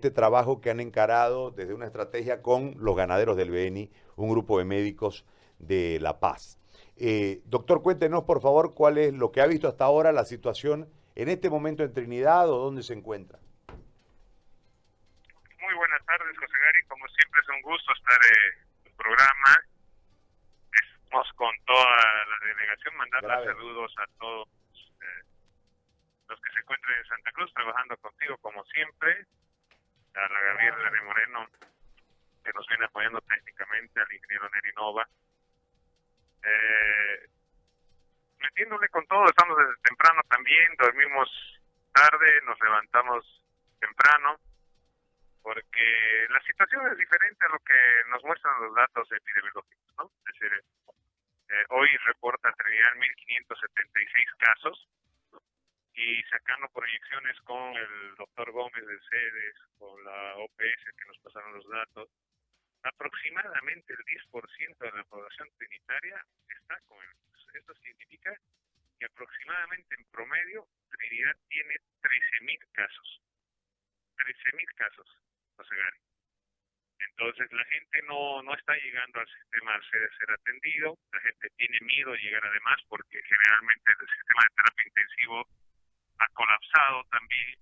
este trabajo que han encarado desde una estrategia con los ganaderos del Beni, un grupo de médicos de La Paz. Eh, doctor, cuéntenos por favor cuál es lo que ha visto hasta ahora la situación en este momento en Trinidad o dónde se encuentra. Muy buenas tardes, José Gary. Como siempre es un gusto estar en el programa. Estamos con toda la delegación, mandar saludos a todos eh, los que se encuentren en Santa Cruz, trabajando contigo como siempre a la Gabriela René Moreno, que nos viene apoyando técnicamente, al ingeniero Neri Nova. Eh, metiéndole con todo, estamos desde temprano también, dormimos tarde, nos levantamos temprano, porque la situación es diferente a lo que nos muestran los datos epidemiológicos, ¿no? Es decir, eh, hoy reporta Trinidad 1.576 casos, y sacando proyecciones con el doctor Gómez de CEDES, con la OPS que nos pasaron los datos, aproximadamente el 10% de la población trinitaria está con el Esto significa que aproximadamente en promedio Trinidad tiene 13.000 casos. 13.000 casos, José. Entonces la gente no, no está llegando al sistema al ser, ser atendido, la gente tiene miedo de llegar además porque generalmente el sistema de terapia intensivo ha colapsado también.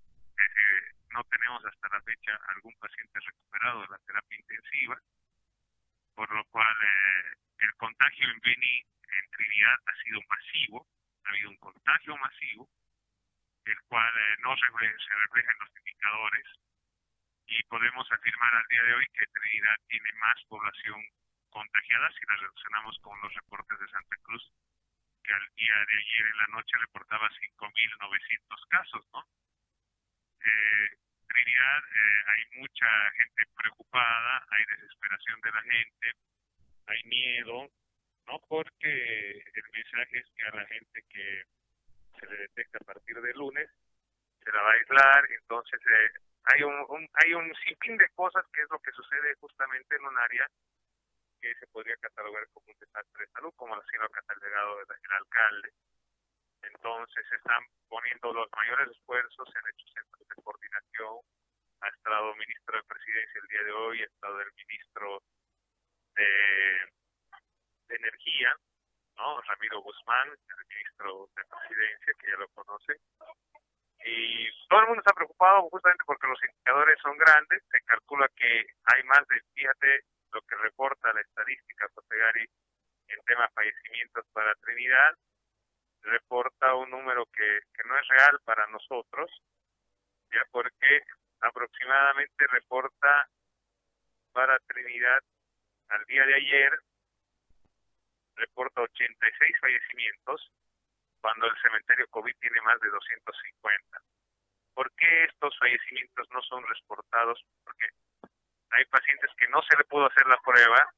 no tenemos hasta la fecha algún paciente recuperado de la terapia intensiva, por lo cual eh, el contagio en Beni, en Trinidad, ha sido masivo, ha habido un contagio masivo, el cual eh, no se, refleja en los indicadores, y podemos afirmar al día de hoy que Trinidad tiene más población contagiada si la relacionamos con los reportes de Santa Cruz día de ayer en la noche reportaba 5.900 casos, ¿no? Eh, Trinidad, eh, hay mucha gente preocupada, hay desesperación de la gente, hay miedo, ¿no? Porque el mensaje es que a la gente que se le detecta a partir de lunes se la va a aislar, entonces eh, hay un, un, hay un sinfín de cosas que es lo que sucede justamente en un área que se podría catalogar como un desastre de salud, como así lo ha catalogado el alcalde. Entonces se están poniendo los mayores esfuerzos, en hecho centros de coordinación, ha estado ministro de Presidencia el día de hoy, ha estado el ministro de, Energía, ¿no? Ramiro Guzmán, el ministro de Presidencia, que ya lo conoce. Y todo el mundo está preocupado justamente porque los indicadores son grandes, se calcula que hay más de, fíjate, lo que reporta la estadística Sosegari en tema fallecimientos para Trinidad, reporta un número que, que no es real para nosotros, ya porque aproximadamente reporta para Trinidad al día de ayer, reporta 86 fallecimientos, cuando el cementerio COVID tiene más de 250. ¿Por qué estos fallecimientos no son reportados? Porque hay pacientes que no se le pudo hacer la prueba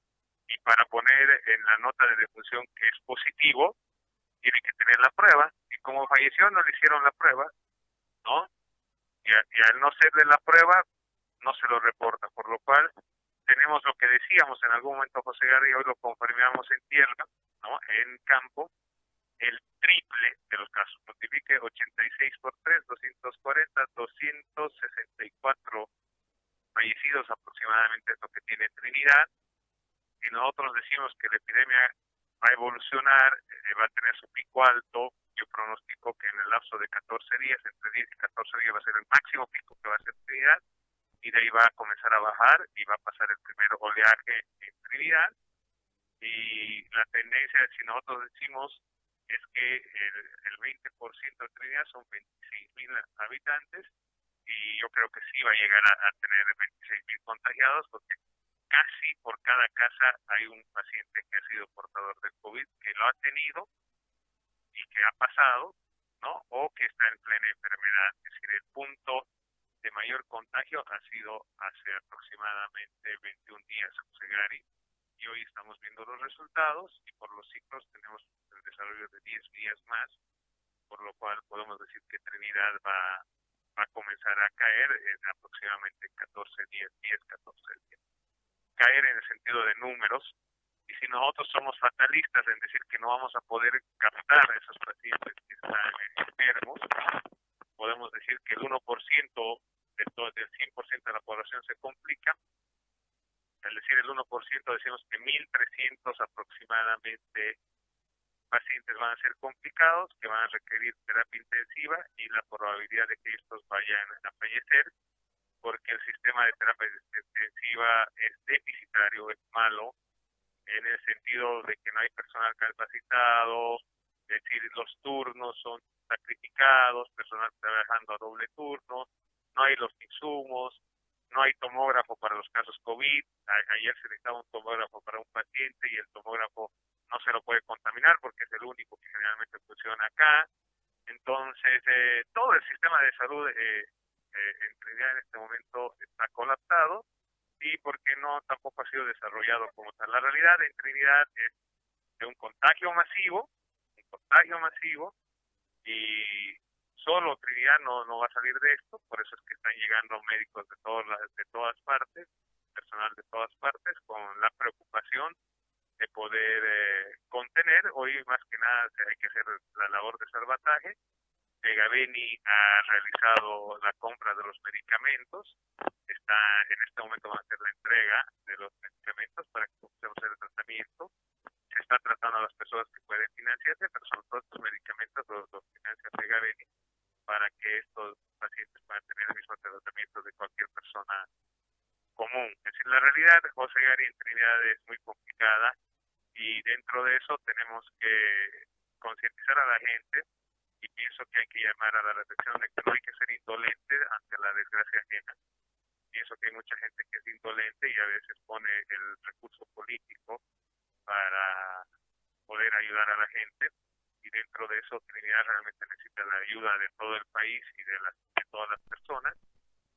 y para poner en la nota de defunción que es positivo, tiene que tener la prueba y como falleció no le hicieron la prueba, ¿no? Y, al no hacerle la prueba no se lo reporta, por lo cual tenemos lo que decíamos en algún momento José García, hoy lo confirmamos en tierra, ¿no? En campo, el triple de los casos. Multiplique 86 por 3, 240, 264 fallecidos aproximadamente es lo que tiene Trinidad, y nosotros decimos que la epidemia va a evolucionar, eh, va a tener su pico alto, yo pronostico que en el lapso de 14 días, entre 10 y 14 días va a ser el máximo pico que va a ser Trinidad, y de ahí va a comenzar a bajar y va a pasar el primer oleaje en Trinidad, y la tendencia, si nosotros decimos, es que el, el 20% de Trinidad son 26 mil habitantes, y yo creo que sí va a llegar a, tener 26 mil contagiados porque casi por cada casa hay un paciente que ha sido portador del COVID, que lo ha tenido y que ha pasado, ¿no? O que está en plena enfermedad. Es decir, el punto de mayor contagio ha sido hace aproximadamente 21 días, José Gary, y hoy estamos viendo los resultados y por los ciclos tenemos el desarrollo de 10 días más, por lo cual podemos decir que Trinidad va va a comenzar a caer en aproximadamente 14 días, 10, 14 días. Caer en el sentido de números, y si nosotros somos fatalistas en decir que no vamos a poder captar a esos pacientes que están enfermos, podemos decir que el 1% del, del 100% de la población se complica. Es decir, el 1% decimos que 1.300 aproximadamente pacientes van a ser complicados, que van a requerir terapia intensiva y la probabilidad de que estos vayan a fallecer porque el sistema de terapia intensiva es deficitario, es malo, en el sentido de que no hay personal capacitado, es decir, los turnos son sacrificados, personal trabajando a doble turno, no hay los insumos, no hay tomógrafo para los casos COVID. ayer se necesitaba un tomógrafo para un paciente y el tomógrafo no se lo puede contaminar porque es el único que generalmente funciona acá. Entonces, eh, todo el sistema de salud eh, eh, en Trinidad en este momento está colapsado y porque no tampoco ha sido desarrollado como tal. La realidad en Trinidad es de un contagio masivo, un contagio masivo y solo Trinidad no, no va a salir de esto, por eso es que están llegando médicos de todas de todas partes, personal de todas partes con la preocupación de poder eh, contener. Hoy más que nada hay que hacer la labor de salvataje Gaveni ha realizado la compra de los medicamentos. Está en este momento va a hacer la entrega de los medicamentos para que podamos hacer el tratamiento. Se está tratando a las personas que pueden financiarse, pero son todos estos medicamentos los, los financia Gaveni para que estos pacientes puedan tener el mismo tratamiento de cualquier persona común. Es decir, la realidad de José Gary en Trinidad es muy complicada y dentro de eso tenemos que concientizar a la gente y pienso que hay que llamar a la reflexión de que no hay que ser indolente ante la desgracia ajena. Pienso que hay mucha gente que es indolente y a veces pone el recurso político para poder ayudar a la gente y dentro de eso Trinidad realmente necesita la ayuda de todo el país y de, las, de todas las personas.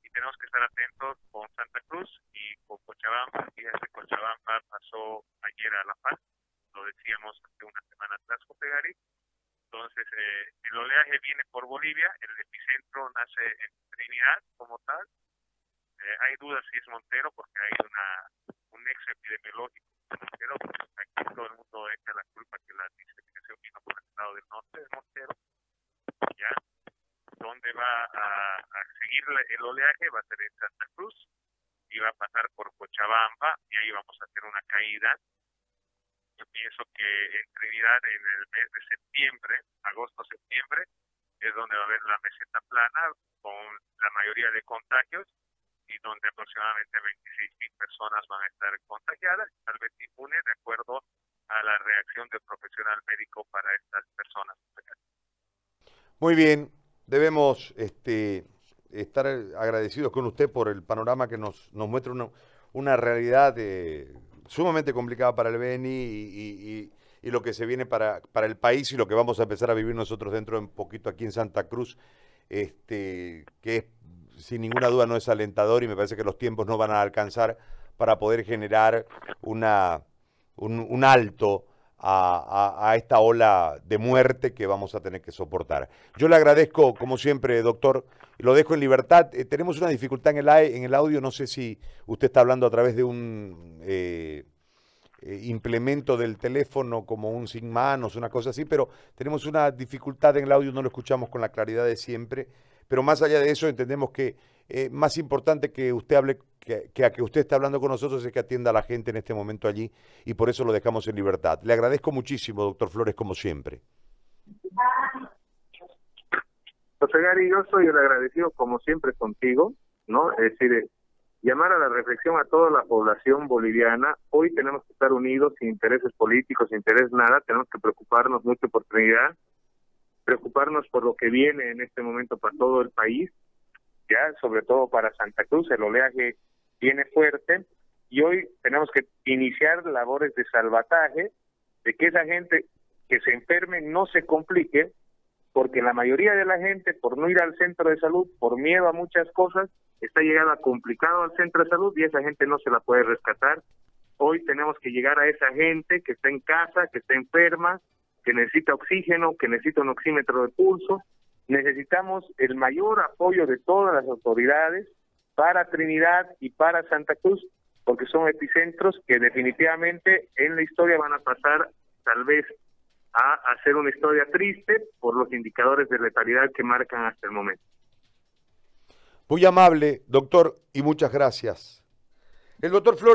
Y tenemos que estar atentos con Santa Cruz y con Cochabamba. Y este Cochabamba pasó ayer a La Paz, lo decíamos hace una semana atrás con Pegari entonces, eh, el oleaje viene por Bolivia, el epicentro nace en Trinidad como tal. Eh, hay dudas si es Montero porque hay una un nexo epidemiológico Montero, aquí todo el mundo echa la culpa que la diseminación vino por el lado del norte de Montero. ¿Ya? ¿Dónde va a seguir el oleaje? Va a ser en Santa Cruz y va a pasar por Cochabamba y ahí vamos a hacer una caída yo pienso que en Trinidad en el mes de septiembre, agosto-septiembre, es donde va a haber la meseta plana con la mayoría de contagios y donde aproximadamente 26 mil personas van a estar contagiadas, tal vez inmunes de acuerdo a la reacción del profesional médico para estas personas. Muy bien, debemos este, estar agradecidos con usted por el panorama que nos, nos muestra una, una realidad de sumamente complicada para el Beni y, lo que se viene para, para, el país y lo que vamos a empezar a vivir nosotros dentro de un poquito aquí en Santa Cruz, este, que sin ninguna duda no es alentador y me parece que los tiempos no van a alcanzar para poder generar una, un alto a, esta ola de muerte que vamos a tener que soportar. Yo le agradezco, como siempre, doctor, lo dejo en libertad. Eh, tenemos una dificultad en el, en el audio, no sé si usted está hablando a través de un eh, eh, implemento del teléfono como un sin manos, una cosa así, pero tenemos una dificultad en el audio, no lo escuchamos con la claridad de siempre. Pero más allá de eso, entendemos que eh, más importante que usted hable, que, a que usted esté hablando con nosotros es que atienda a la gente en este momento allí y por eso lo dejamos en libertad. Le agradezco muchísimo, doctor Flores, como siempre. José Gary, yo soy el agradecido como siempre contigo, ¿no? Es decir, eh, llamar a la reflexión a toda la población boliviana. Hoy tenemos que estar unidos sin intereses políticos, sin interés nada, tenemos que preocuparnos mucho por Trinidad, preocuparnos por lo que viene en este momento para todo el país ya sobre todo para Santa Cruz, el oleaje viene fuerte y hoy tenemos que iniciar labores de salvataje, de que esa gente que se enferme no se complique, porque la mayoría de la gente, por no ir al centro de salud, por miedo a muchas cosas, está llegando complicado al centro de salud y esa gente no se la puede rescatar. Hoy tenemos que llegar a esa gente que está en casa, que está enferma, que necesita oxígeno, que necesita un oxímetro de pulso, necesitamos el mayor apoyo de todas las autoridades para Trinidad y para Santa Cruz, porque son epicentros que definitivamente en la historia van a pasar tal vez a hacer una historia triste por los indicadores de letalidad que marcan hasta el momento. Muy amable, doctor, y muchas gracias. El doctor Flores.